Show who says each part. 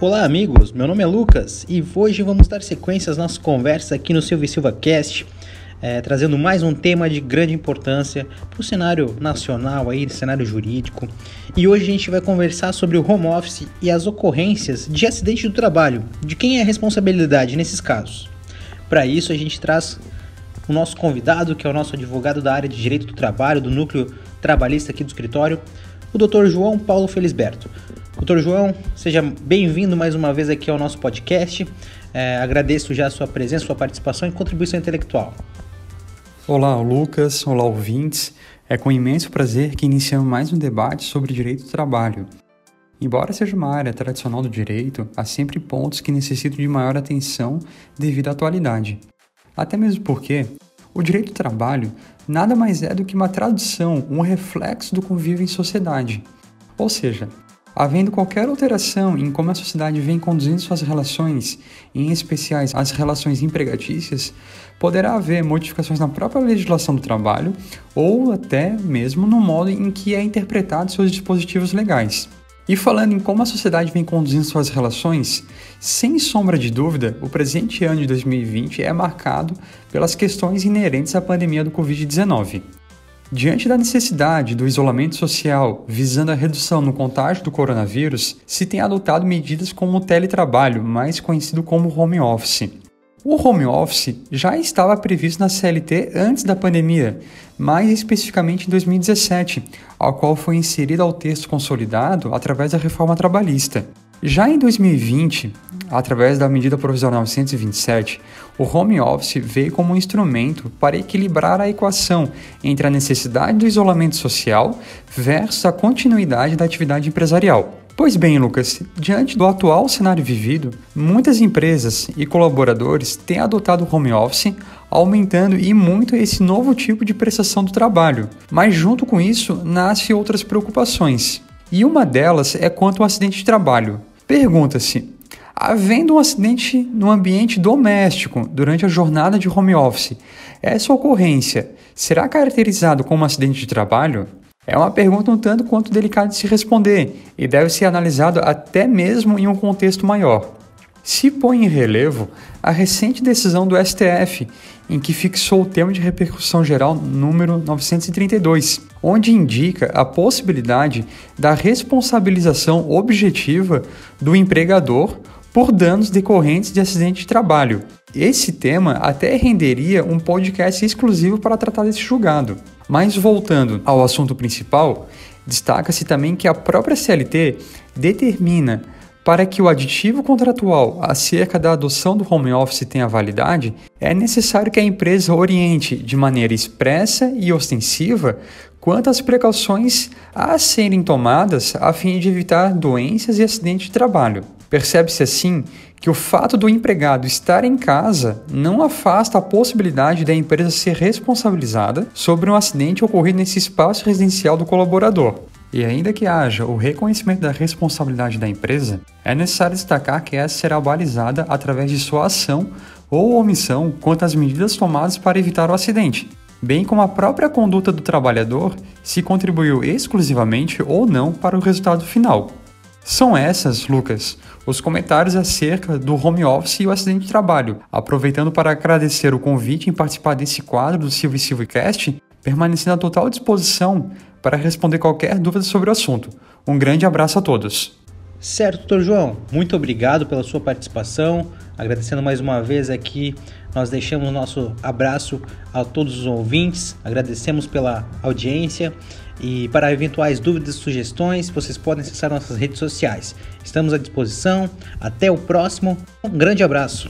Speaker 1: Olá, amigos. Meu nome é Lucas e hoje vamos dar sequência às nossas conversas aqui no Silvio Silva Cast, é, trazendo mais um tema de grande importância para o cenário nacional, aí, cenário jurídico. E hoje a gente vai conversar sobre o home office e as ocorrências de acidente do trabalho, de quem é a responsabilidade nesses casos. Para isso, a gente traz o nosso convidado, que é o nosso advogado da área de Direito do Trabalho, do Núcleo Trabalhista aqui do escritório, o Dr. João Paulo Felisberto. Doutor João, seja bem-vindo mais uma vez aqui ao nosso podcast. É, agradeço já a sua presença, sua participação e contribuição intelectual.
Speaker 2: Olá, Lucas. Olá, ouvintes. É com imenso prazer que iniciamos mais um debate sobre direito do trabalho. Embora seja uma área tradicional do direito, há sempre pontos que necessitam de maior atenção devido à atualidade. Até mesmo porque o direito do trabalho nada mais é do que uma tradução, um reflexo do convívio em sociedade. Ou seja, Havendo qualquer alteração em como a sociedade vem conduzindo suas relações, em especiais as relações empregatícias, poderá haver modificações na própria legislação do trabalho ou até mesmo no modo em que é interpretado seus dispositivos legais. E falando em como a sociedade vem conduzindo suas relações, sem sombra de dúvida, o presente ano de 2020 é marcado pelas questões inerentes à pandemia do Covid-19. Diante da necessidade do isolamento social visando a redução no contágio do coronavírus, se tem adotado medidas como o teletrabalho, mais conhecido como home office. O home office já estava previsto na CLT antes da pandemia, mais especificamente em 2017, ao qual foi inserido ao texto consolidado através da reforma trabalhista. Já em 2020, através da medida provisória 927, o home office veio como um instrumento para equilibrar a equação entre a necessidade do isolamento social versus a continuidade da atividade empresarial. Pois bem, Lucas, diante do atual cenário vivido, muitas empresas e colaboradores têm adotado o home office, aumentando e muito esse novo tipo de prestação do trabalho. Mas junto com isso, nascem outras preocupações. E uma delas é quanto ao acidente de trabalho. Pergunta-se: havendo um acidente no ambiente doméstico durante a jornada de home office, essa ocorrência será caracterizado como um acidente de trabalho? É uma pergunta um tanto quanto delicada de se responder e deve ser analisado até mesmo em um contexto maior. Se põe em relevo a recente decisão do STF, em que fixou o tema de repercussão geral número 932, onde indica a possibilidade da responsabilização objetiva do empregador por danos decorrentes de acidente de trabalho. Esse tema até renderia um podcast exclusivo para tratar desse julgado. Mas voltando ao assunto principal, destaca-se também que a própria CLT determina para que o aditivo contratual acerca da adoção do home office tenha validade, é necessário que a empresa oriente de maneira expressa e ostensiva quanto às precauções a serem tomadas a fim de evitar doenças e acidentes de trabalho. Percebe-se assim que o fato do empregado estar em casa não afasta a possibilidade da empresa ser responsabilizada sobre um acidente ocorrido nesse espaço residencial do colaborador. E ainda que haja o reconhecimento da responsabilidade da empresa, é necessário destacar que essa será balizada através de sua ação ou omissão quanto às medidas tomadas para evitar o acidente, bem como a própria conduta do trabalhador se contribuiu exclusivamente ou não para o resultado final. São essas, Lucas, os comentários acerca do home office e o acidente de trabalho. Aproveitando para agradecer o convite em participar desse quadro do Silvio Silvio Cast, permanecendo à total disposição para responder qualquer dúvida sobre o assunto. Um grande abraço a todos.
Speaker 1: Certo, doutor João, muito obrigado pela sua participação. Agradecendo mais uma vez aqui, nós deixamos nosso abraço a todos os ouvintes, agradecemos pela audiência e para eventuais dúvidas e sugestões, vocês podem acessar nossas redes sociais. Estamos à disposição. Até o próximo. Um grande abraço.